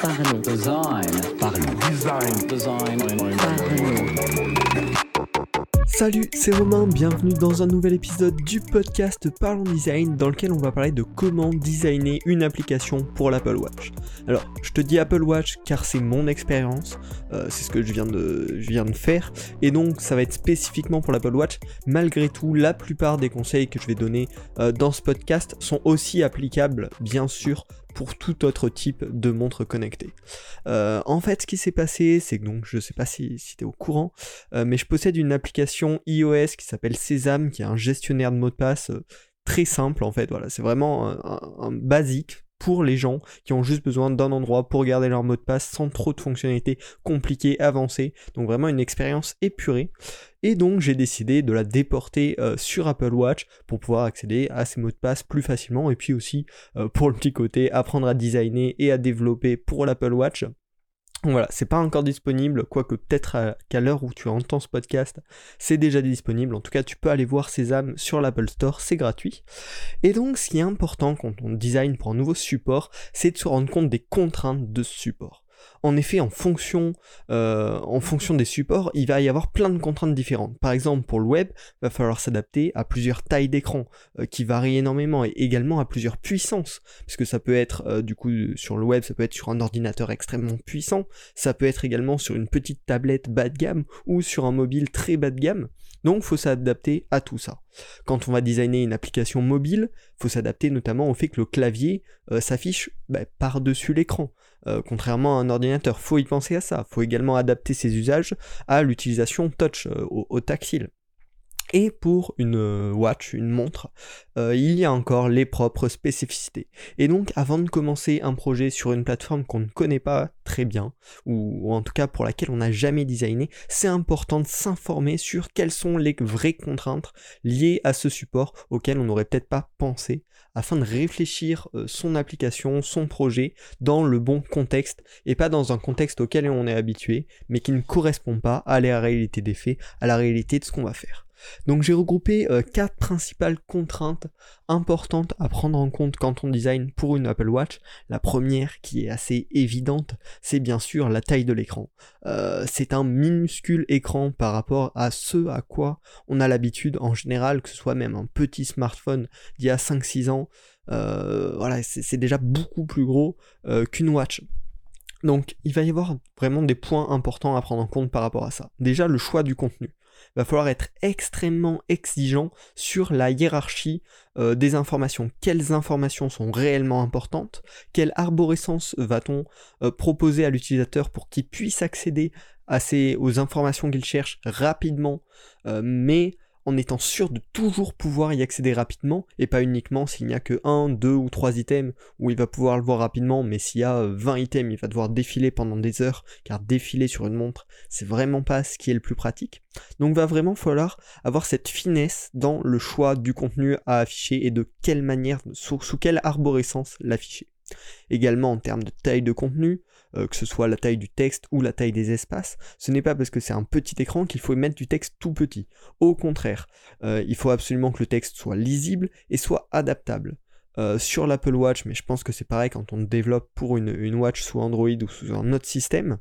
Parlons. Design. Parlons. Design. Design. Parlons. Salut, c'est Romain, bienvenue dans un nouvel épisode du podcast Parlons Design dans lequel on va parler de comment designer une application pour l'Apple Watch. Alors, je te dis Apple Watch car c'est mon expérience, euh, c'est ce que je viens, de, je viens de faire, et donc ça va être spécifiquement pour l'Apple Watch. Malgré tout, la plupart des conseils que je vais donner euh, dans ce podcast sont aussi applicables, bien sûr, pour tout autre type de montre connectée. Euh, en fait, ce qui s'est passé, c'est que donc, je sais pas si, tu es au courant, euh, mais je possède une application iOS qui s'appelle Sésame, qui est un gestionnaire de mots de passe euh, très simple en fait. Voilà, c'est vraiment un basique pour les gens qui ont juste besoin d'un endroit pour garder leur mot de passe sans trop de fonctionnalités compliquées, avancées. Donc vraiment une expérience épurée. Et donc j'ai décidé de la déporter euh, sur Apple Watch pour pouvoir accéder à ces mots de passe plus facilement et puis aussi euh, pour le petit côté apprendre à designer et à développer pour l'Apple Watch. Voilà, c'est pas encore disponible, quoique peut-être qu'à l'heure où tu entends ce podcast, c'est déjà disponible. En tout cas, tu peux aller voir Sésame sur l'Apple Store, c'est gratuit. Et donc, ce qui est important quand on design pour un nouveau support, c'est de se rendre compte des contraintes de ce support. En effet, en fonction, euh, en fonction des supports, il va y avoir plein de contraintes différentes. Par exemple, pour le web, il va falloir s'adapter à plusieurs tailles d'écran euh, qui varient énormément et également à plusieurs puissances puisque ça peut être euh, du coup sur le web, ça peut être sur un ordinateur extrêmement puissant, ça peut être également sur une petite tablette bas de gamme ou sur un mobile très bas de gamme. Donc faut s'adapter à tout ça. Quand on va designer une application mobile, faut s'adapter notamment au fait que le clavier euh, s'affiche bah, par-dessus l'écran. Euh, contrairement à un ordinateur, faut y penser à ça. Faut également adapter ses usages à l'utilisation touch, euh, au, au tactile. Et pour une euh, watch, une montre, euh, il y a encore les propres spécificités. Et donc, avant de commencer un projet sur une plateforme qu'on ne connaît pas très bien, ou, ou en tout cas pour laquelle on n'a jamais designé, c'est important de s'informer sur quelles sont les vraies contraintes liées à ce support auquel on n'aurait peut-être pas pensé, afin de réfléchir euh, son application, son projet dans le bon contexte, et pas dans un contexte auquel on est habitué, mais qui ne correspond pas à la réalité des faits, à la réalité de ce qu'on va faire. Donc j'ai regroupé euh, quatre principales contraintes importantes à prendre en compte quand on design pour une Apple Watch. La première, qui est assez évidente, c'est bien sûr la taille de l'écran. Euh, c'est un minuscule écran par rapport à ce à quoi on a l'habitude en général, que ce soit même un petit smartphone d'il y a 5-6 ans. Euh, voilà, c'est déjà beaucoup plus gros euh, qu'une watch. Donc il va y avoir vraiment des points importants à prendre en compte par rapport à ça. Déjà le choix du contenu va falloir être extrêmement exigeant sur la hiérarchie euh, des informations. Quelles informations sont réellement importantes? Quelle arborescence va-t-on euh, proposer à l'utilisateur pour qu'il puisse accéder à ces, aux informations qu'il cherche rapidement, euh, mais en étant sûr de toujours pouvoir y accéder rapidement, et pas uniquement s'il n'y a que 1, 2 ou 3 items où il va pouvoir le voir rapidement, mais s'il y a euh, 20 items, il va devoir défiler pendant des heures, car défiler sur une montre, c'est vraiment pas ce qui est le plus pratique. Donc va vraiment falloir avoir cette finesse dans le choix du contenu à afficher et de quelle manière, sous quelle arborescence l'afficher. Également en termes de taille de contenu, euh, que ce soit la taille du texte ou la taille des espaces, ce n'est pas parce que c'est un petit écran qu'il faut mettre du texte tout petit. Au contraire, euh, il faut absolument que le texte soit lisible et soit adaptable. Euh, sur l'Apple Watch, mais je pense que c'est pareil quand on développe pour une, une watch sous Android ou sous un autre système,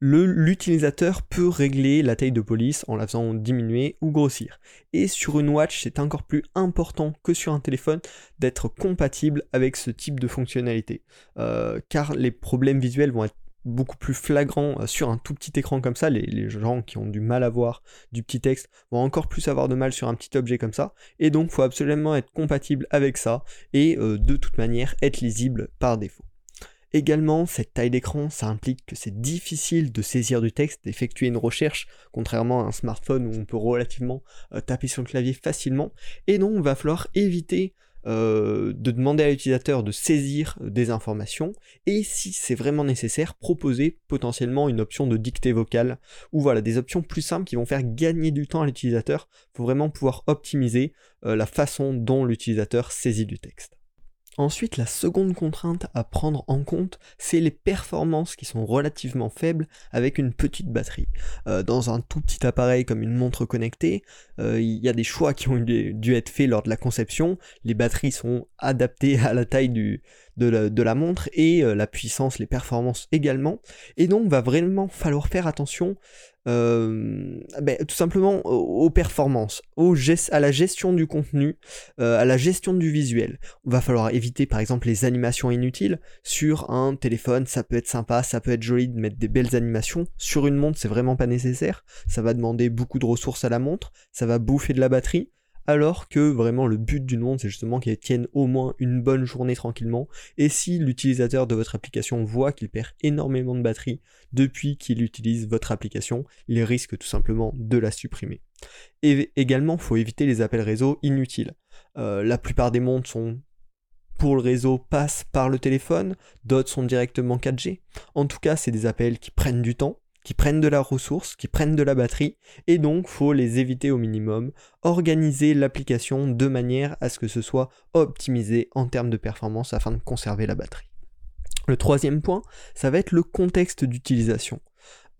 l'utilisateur peut régler la taille de police en la faisant diminuer ou grossir. Et sur une watch, c'est encore plus important que sur un téléphone d'être compatible avec ce type de fonctionnalité. Euh, car les problèmes visuels vont être beaucoup plus flagrants euh, sur un tout petit écran comme ça. Les, gens qui ont du mal à voir du petit texte vont encore plus avoir de mal sur un petit objet comme ça. Et donc, faut absolument être compatible avec ça et euh, de toute manière être lisible par défaut. Également, cette taille d'écran, ça implique que c'est difficile de saisir du texte, d'effectuer une recherche, contrairement à un smartphone où on peut relativement euh, taper sur le clavier facilement. Et donc, il va falloir éviter euh, de demander à l'utilisateur de saisir des informations et si c'est vraiment nécessaire, proposer potentiellement une option de dictée vocale ou voilà des options plus simples qui vont faire gagner du temps à l'utilisateur. Il faut vraiment pouvoir optimiser euh, la façon dont l'utilisateur saisit du texte. Ensuite, la seconde contrainte à prendre en compte, c'est les performances qui sont relativement faibles avec une petite batterie. Euh, dans un tout petit appareil comme une montre connectée, euh, il y a des choix qui ont dû, dû être faits lors de la conception. Les batteries sont adaptées à la taille du, de la, montre et la puissance, les performances également. Et donc va vraiment falloir faire attention euh, ben, tout simplement aux, performances, à la gestion du contenu, euh, à la gestion du visuel. On va falloir éviter par exemple les animations inutiles. Sur un téléphone, ça peut être sympa, ça peut être joli de mettre des belles animations. Sur une montre, c'est vraiment pas nécessaire. Ça va demander beaucoup de ressources à la montre, ça va bouffer de la batterie alors que vraiment le but d'une montre c'est justement qu'elle tienne au moins une bonne journée tranquillement, et si l'utilisateur de votre application voit qu'il perd énormément de batterie depuis qu'il utilise votre application, il risque tout simplement de la supprimer. Et également, il faut éviter les appels réseau inutiles. Euh, la plupart des montres sont pour le réseau passent par le téléphone, d'autres sont directement 4G. En tout cas, c'est des appels qui prennent du temps, qui prennent de la ressource, qui prennent de la batterie, et donc faut les éviter au minimum, organiser l'application de manière à ce que ce soit optimisé en termes de performance afin de conserver la batterie. Le troisième point, ça va être le contexte d'utilisation.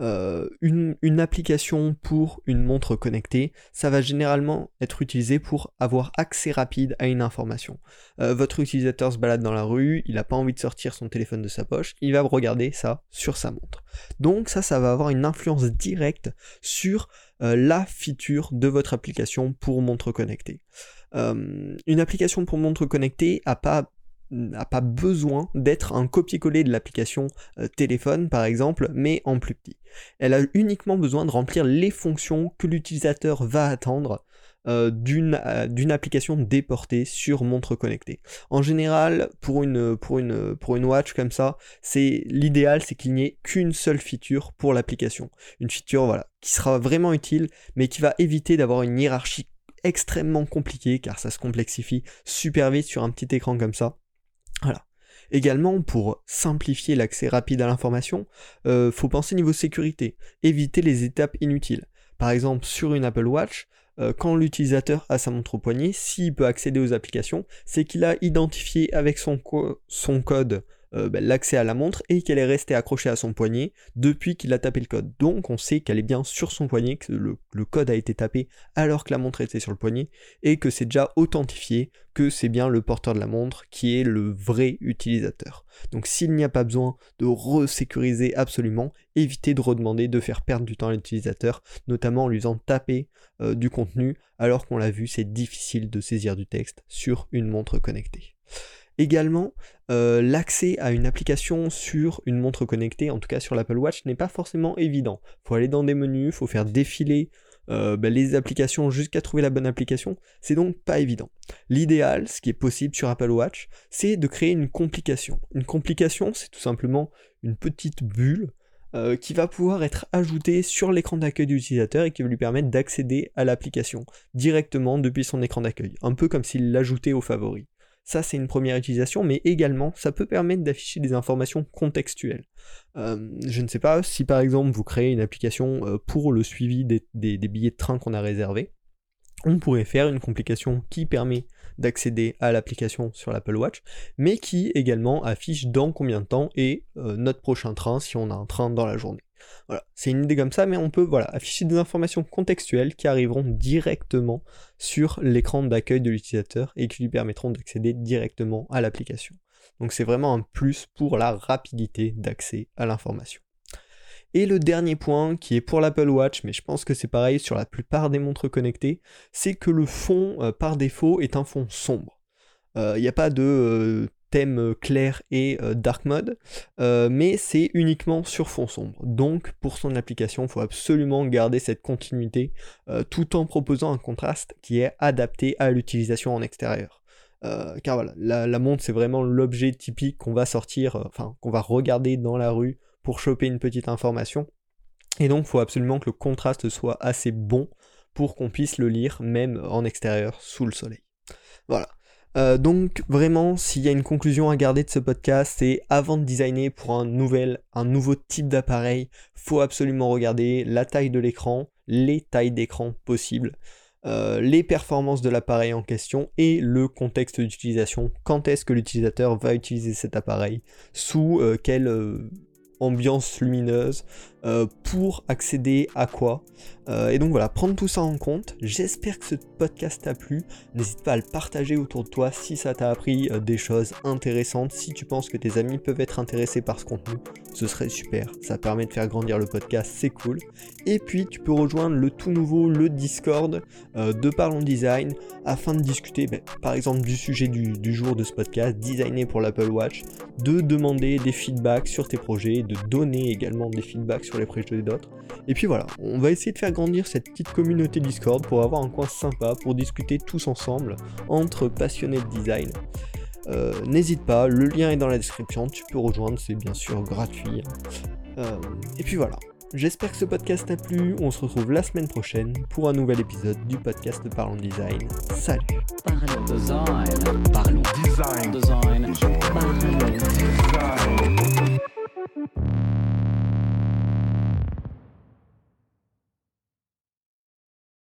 Euh, une, application pour une montre connectée, ça va généralement être utilisé pour avoir accès rapide à une information. Euh, votre utilisateur se balade dans la rue, il n'a pas envie de sortir son téléphone de sa poche, il va regarder ça sur sa montre. Donc ça, ça va avoir une influence directe sur euh, la feature de votre application pour montre connectée. une application pour montre connectée n'a pas n'a pas besoin d'être un copier-coller de l'application euh, téléphone par exemple, mais en plus petit. Elle a uniquement besoin de remplir les fonctions que l'utilisateur va attendre euh, euh, d'une application déportée sur montre connectée. En général, pour une, pour une, pour une watch comme ça, c'est l'idéal, c'est qu'il n'y ait qu'une seule feature pour l'application. Une feature voilà, qui sera vraiment utile, mais qui va éviter d'avoir une hiérarchie extrêmement compliquée, car ça se complexifie super vite sur un petit écran comme ça. Voilà. Également, pour simplifier l'accès rapide à l'information, euh, faut penser niveau sécurité, éviter les étapes inutiles. Par exemple, sur une Apple Watch, euh, quand l'utilisateur a sa montre au poignet, s'il peut accéder aux applications, c'est qu'il a identifié avec son, son code euh, ben, l'accès à la montre et qu'elle est restée accrochée à son poignet depuis qu'il a tapé le code. Donc on sait qu'elle est bien sur son poignet, que le, code a été tapé alors que la montre était sur le poignet et que c'est déjà authentifié que c'est bien le porteur de la montre qui est le vrai utilisateur. Donc s'il n'y a pas besoin de resécuriser absolument, évitez de redemander de faire perdre du temps à l'utilisateur, notamment en lui faisant taper euh, du contenu alors qu'on l'a vu, c'est difficile de saisir du texte sur une montre connectée. Également, euh, l'accès à une application sur une montre connectée, en tout cas sur l'Apple Watch, n'est pas forcément évident. Il faut aller dans des menus, il faut faire défiler euh, ben, les applications jusqu'à trouver la bonne application. C'est donc pas évident. L'idéal, ce qui est possible sur Apple Watch, c'est de créer une complication. Une complication, c'est tout simplement une petite bulle euh, qui va pouvoir être ajoutée sur l'écran d'accueil de l'utilisateur et qui va lui permettre d'accéder à l'application directement depuis son écran d'accueil. Un peu comme s'il l'ajoutait aux favoris. Ça, c'est une première utilisation, mais également, ça peut permettre d'afficher des informations contextuelles. Euh, je ne sais pas si par exemple vous créez une application euh, pour le suivi des, billets de train qu'on a réservés. On pourrait faire une complication qui permet d'accéder à l'application sur l'Apple Watch, mais qui également affiche dans combien de temps est euh, notre prochain train si on a un train dans la journée. Voilà, c'est une idée comme ça, mais on peut voilà, afficher des informations contextuelles qui arriveront directement sur l'écran d'accueil de l'utilisateur et qui lui permettront d'accéder directement à l'application. Donc c'est vraiment un plus pour la rapidité d'accès à l'information. Et le dernier point, qui est pour l'Apple Watch, mais je pense que c'est pareil sur la plupart des montres connectées, c'est que le fond euh, par défaut est un fond sombre. Il euh, n'y a pas de euh, thème euh, clair et euh, dark mode, euh, mais c'est uniquement sur fond sombre. Donc pour son application, il faut absolument garder cette continuité tout en proposant un contraste qui est adapté à l'utilisation en extérieur. car voilà, la, montre c'est vraiment l'objet typique qu'on va sortir, enfin qu'on va regarder dans la rue pour choper une petite information. Et donc il faut absolument que le contraste soit assez bon pour qu'on puisse le lire même en extérieur sous le soleil. Voilà. Euh, donc vraiment, s'il y a une conclusion à garder de ce podcast, c'est avant de designer pour un nouvel, un nouveau type d'appareil, faut absolument regarder la taille de l'écran, les tailles d'écran possibles, euh, les performances de l'appareil en question et le contexte d'utilisation. Quand est-ce que l'utilisateur va utiliser cet appareil? Sous euh, quelle ambiance lumineuse? Euh, pour accéder à quoi. Euh, et donc voilà, prendre tout ça en compte. J'espère que ce podcast t'a plu. N'hésite pas à le partager autour de toi si ça t'a appris euh, des choses intéressantes. Si tu penses que tes amis peuvent être intéressés par ce contenu, ce serait super. Ça permet de faire grandir le podcast, c'est cool. Et puis tu peux rejoindre le tout nouveau, le Discord de Parlons Design, afin de discuter ben, par exemple du sujet du, du jour de ce podcast, designer pour l'Apple Watch, de demander des feedbacks sur tes projets, de donner également des feedbacks sur les projets d'autres. Et puis voilà, on va essayer de faire grandir cette petite communauté Discord pour avoir un coin sympa, pour discuter tous ensemble entre passionnés de design. Euh, n'hésite pas, le lien est dans la description, tu peux rejoindre, c'est bien sûr gratuit. Euh, et puis voilà, j'espère que ce podcast t'a plu, on se retrouve la semaine prochaine pour un nouvel épisode du podcast Parlons Design. Salut Parlons. Parlons Design. Design.